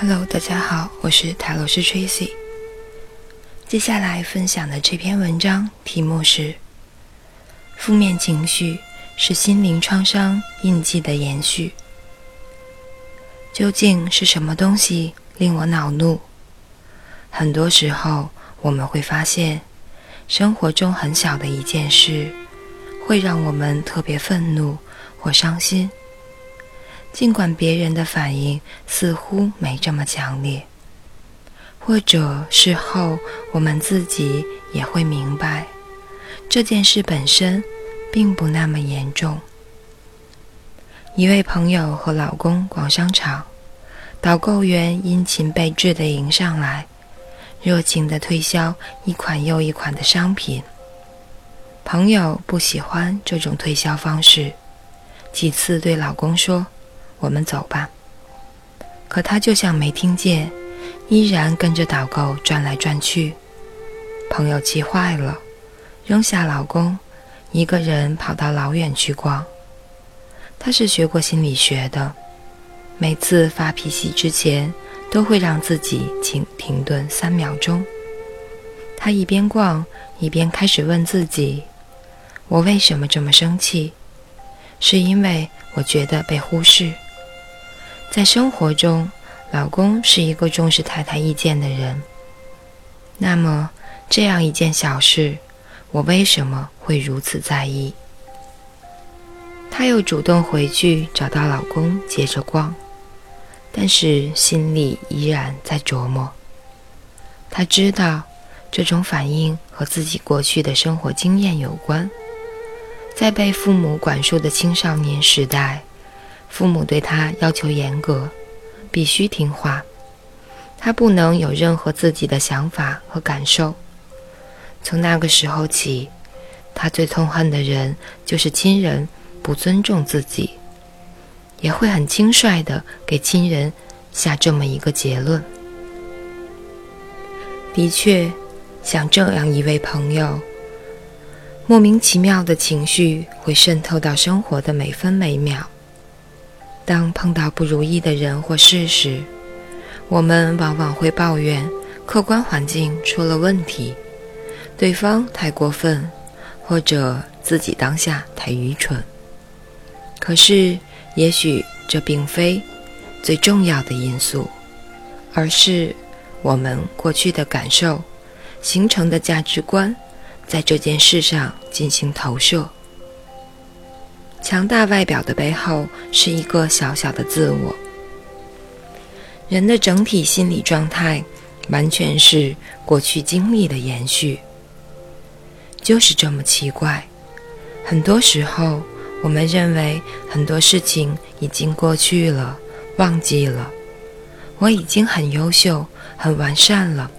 Hello，大家好，我是塔罗师 Tracy。接下来分享的这篇文章题目是：负面情绪是心灵创伤印记的延续。究竟是什么东西令我恼怒？很多时候，我们会发现，生活中很小的一件事，会让我们特别愤怒或伤心。尽管别人的反应似乎没这么强烈，或者事后我们自己也会明白，这件事本身并不那么严重。一位朋友和老公逛商场，导购员殷勤备至地迎上来，热情地推销一款又一款的商品。朋友不喜欢这种推销方式，几次对老公说。我们走吧。可他就像没听见，依然跟着导购转来转去。朋友气坏了，扔下老公，一个人跑到老远去逛。他是学过心理学的，每次发脾气之前，都会让自己请停顿三秒钟。他一边逛，一边开始问自己：“我为什么这么生气？是因为我觉得被忽视？”在生活中，老公是一个重视太太意见的人。那么，这样一件小事，我为什么会如此在意？她又主动回去找到老公，接着逛，但是心里依然在琢磨。她知道，这种反应和自己过去的生活经验有关。在被父母管束的青少年时代。父母对他要求严格，必须听话，他不能有任何自己的想法和感受。从那个时候起，他最痛恨的人就是亲人不尊重自己，也会很轻率地给亲人下这么一个结论。的确，像这样一位朋友，莫名其妙的情绪会渗透到生活的每分每秒。当碰到不如意的人或事时，我们往往会抱怨客观环境出了问题，对方太过分，或者自己当下太愚蠢。可是，也许这并非最重要的因素，而是我们过去的感受形成的价值观，在这件事上进行投射。强大外表的背后是一个小小的自我。人的整体心理状态完全是过去经历的延续，就是这么奇怪。很多时候，我们认为很多事情已经过去了，忘记了，我已经很优秀、很完善了。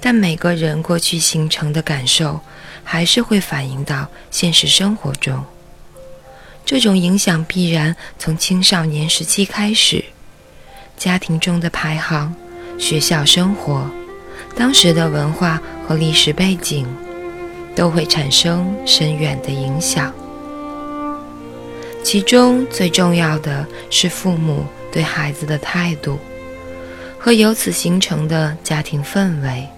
但每个人过去形成的感受，还是会反映到现实生活中。这种影响必然从青少年时期开始，家庭中的排行、学校生活、当时的文化和历史背景，都会产生深远的影响。其中最重要的是父母对孩子的态度，和由此形成的家庭氛围，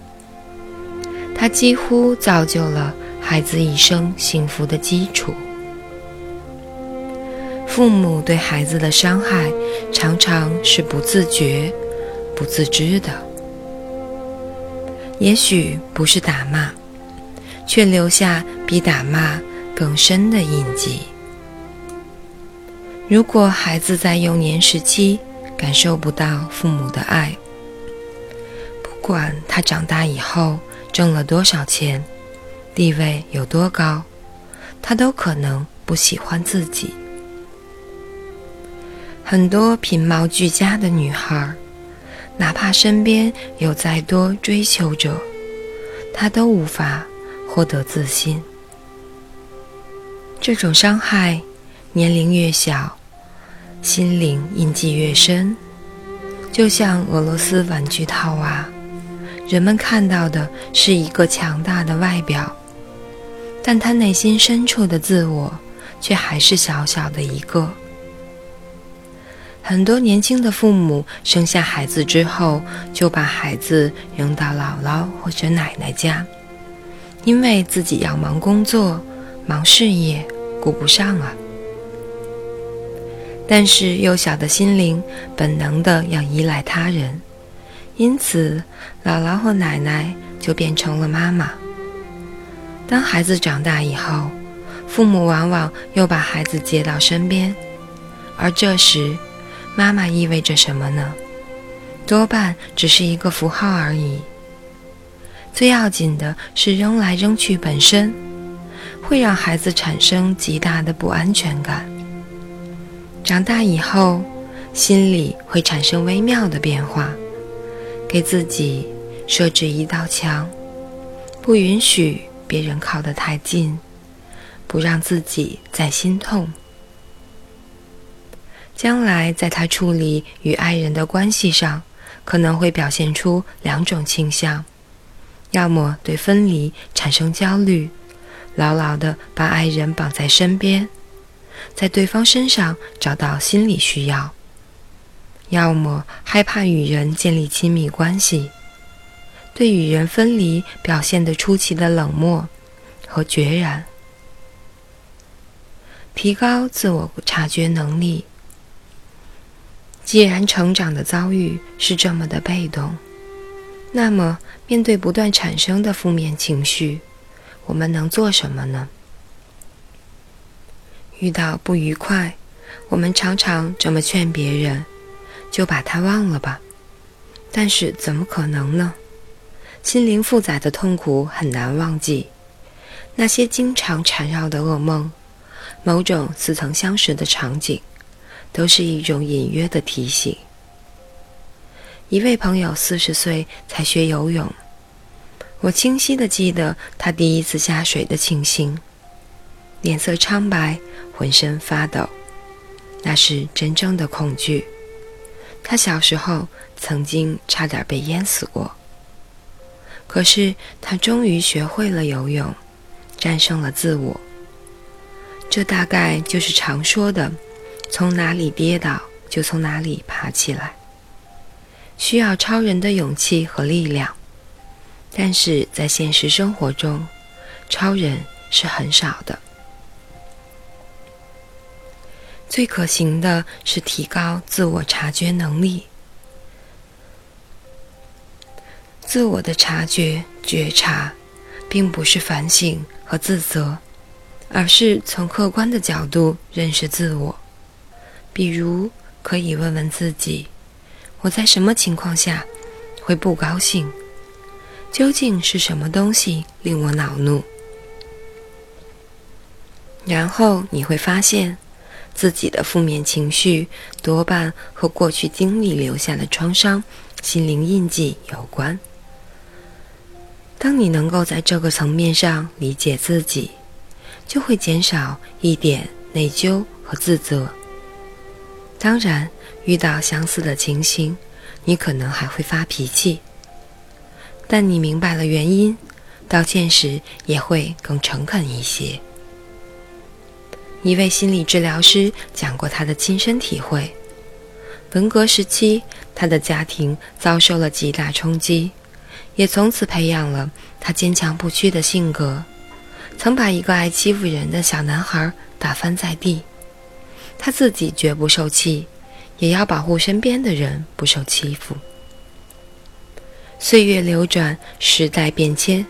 它几乎造就了孩子一生幸福的基础。父母对孩子的伤害，常常是不自觉、不自知的。也许不是打骂，却留下比打骂更深的印记。如果孩子在幼年时期感受不到父母的爱，不管他长大以后挣了多少钱，地位有多高，他都可能不喜欢自己。很多品貌俱佳的女孩，哪怕身边有再多追求者，她都无法获得自信。这种伤害，年龄越小，心灵印记越深。就像俄罗斯玩具套娃，人们看到的是一个强大的外表，但他内心深处的自我，却还是小小的一个。很多年轻的父母生下孩子之后，就把孩子扔到姥姥或者奶奶家，因为自己要忙工作、忙事业，顾不上啊。但是幼小的心灵本能的要依赖他人，因此姥姥或奶奶就变成了妈妈。当孩子长大以后，父母往往又把孩子接到身边，而这时。妈妈意味着什么呢？多半只是一个符号而已。最要紧的是扔来扔去本身，会让孩子产生极大的不安全感。长大以后，心里会产生微妙的变化，给自己设置一道墙，不允许别人靠得太近，不让自己再心痛。将来在他处理与爱人的关系上，可能会表现出两种倾向：要么对分离产生焦虑，牢牢地把爱人绑在身边，在对方身上找到心理需要；要么害怕与人建立亲密关系，对与人分离表现得出奇的冷漠和决然。提高自我察觉能力。既然成长的遭遇是这么的被动，那么面对不断产生的负面情绪，我们能做什么呢？遇到不愉快，我们常常这么劝别人：“就把它忘了吧。”但是怎么可能呢？心灵复杂的痛苦很难忘记，那些经常缠绕的噩梦，某种似曾相识的场景。都是一种隐约的提醒。一位朋友四十岁才学游泳，我清晰的记得他第一次下水的情形，脸色苍白，浑身发抖，那是真正的恐惧。他小时候曾经差点被淹死过，可是他终于学会了游泳，战胜了自我。这大概就是常说的。从哪里跌倒，就从哪里爬起来，需要超人的勇气和力量。但是在现实生活中，超人是很少的。最可行的是提高自我察觉能力。自我的察觉、觉察，并不是反省和自责，而是从客观的角度认识自我。比如，可以问问自己：我在什么情况下会不高兴？究竟是什么东西令我恼怒？然后你会发现，自己的负面情绪多半和过去经历留下的创伤、心灵印记有关。当你能够在这个层面上理解自己，就会减少一点内疚和自责。当然，遇到相似的情形，你可能还会发脾气。但你明白了原因，道歉时也会更诚恳一些。一位心理治疗师讲过他的亲身体会：文革时期，他的家庭遭受了极大冲击，也从此培养了他坚强不屈的性格，曾把一个爱欺负人的小男孩打翻在地。他自己绝不受气，也要保护身边的人不受欺负。岁月流转，时代变迁，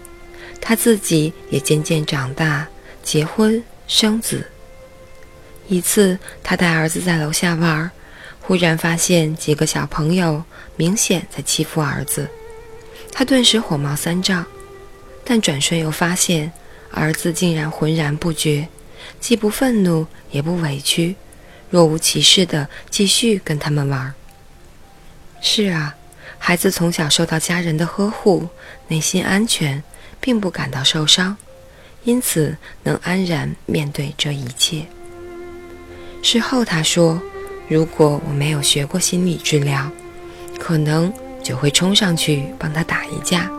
他自己也渐渐长大，结婚生子。一次，他带儿子在楼下玩，忽然发现几个小朋友明显在欺负儿子，他顿时火冒三丈，但转瞬又发现儿子竟然浑然不觉，既不愤怒，也不委屈。若无其事地继续跟他们玩。是啊，孩子从小受到家人的呵护，内心安全，并不感到受伤，因此能安然面对这一切。事后他说：“如果我没有学过心理治疗，可能就会冲上去帮他打一架，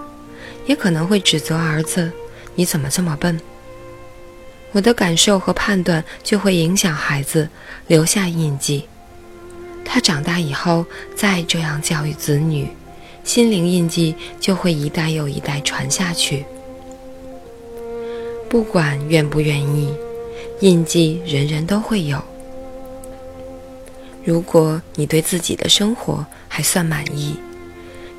也可能会指责儿子：‘你怎么这么笨？’”我的感受和判断就会影响孩子，留下印记。他长大以后再这样教育子女，心灵印记就会一代又一代传下去。不管愿不愿意，印记人人都会有。如果你对自己的生活还算满意，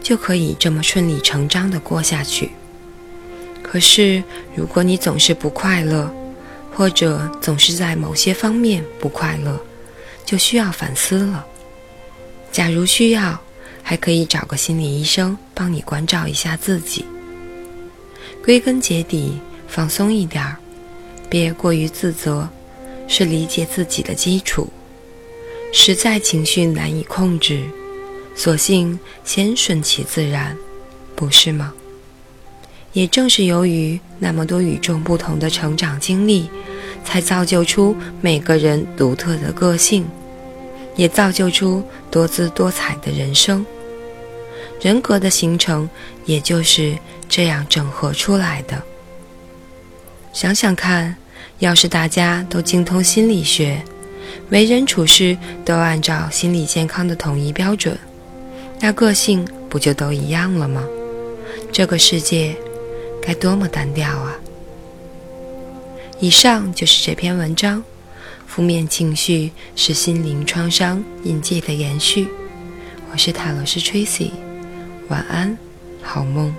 就可以这么顺理成章地过下去。可是，如果你总是不快乐，或者总是在某些方面不快乐，就需要反思了。假如需要，还可以找个心理医生帮你关照一下自己。归根结底，放松一点儿，别过于自责，是理解自己的基础。实在情绪难以控制，索性先顺其自然，不是吗？也正是由于那么多与众不同的成长经历，才造就出每个人独特的个性，也造就出多姿多彩的人生。人格的形成也就是这样整合出来的。想想看，要是大家都精通心理学，为人处事都按照心理健康的统一标准，那个性不就都一样了吗？这个世界该多么单调啊！以上就是这篇文章。负面情绪是心灵创伤印记的延续。我是塔罗师 Tracy，晚安，好梦。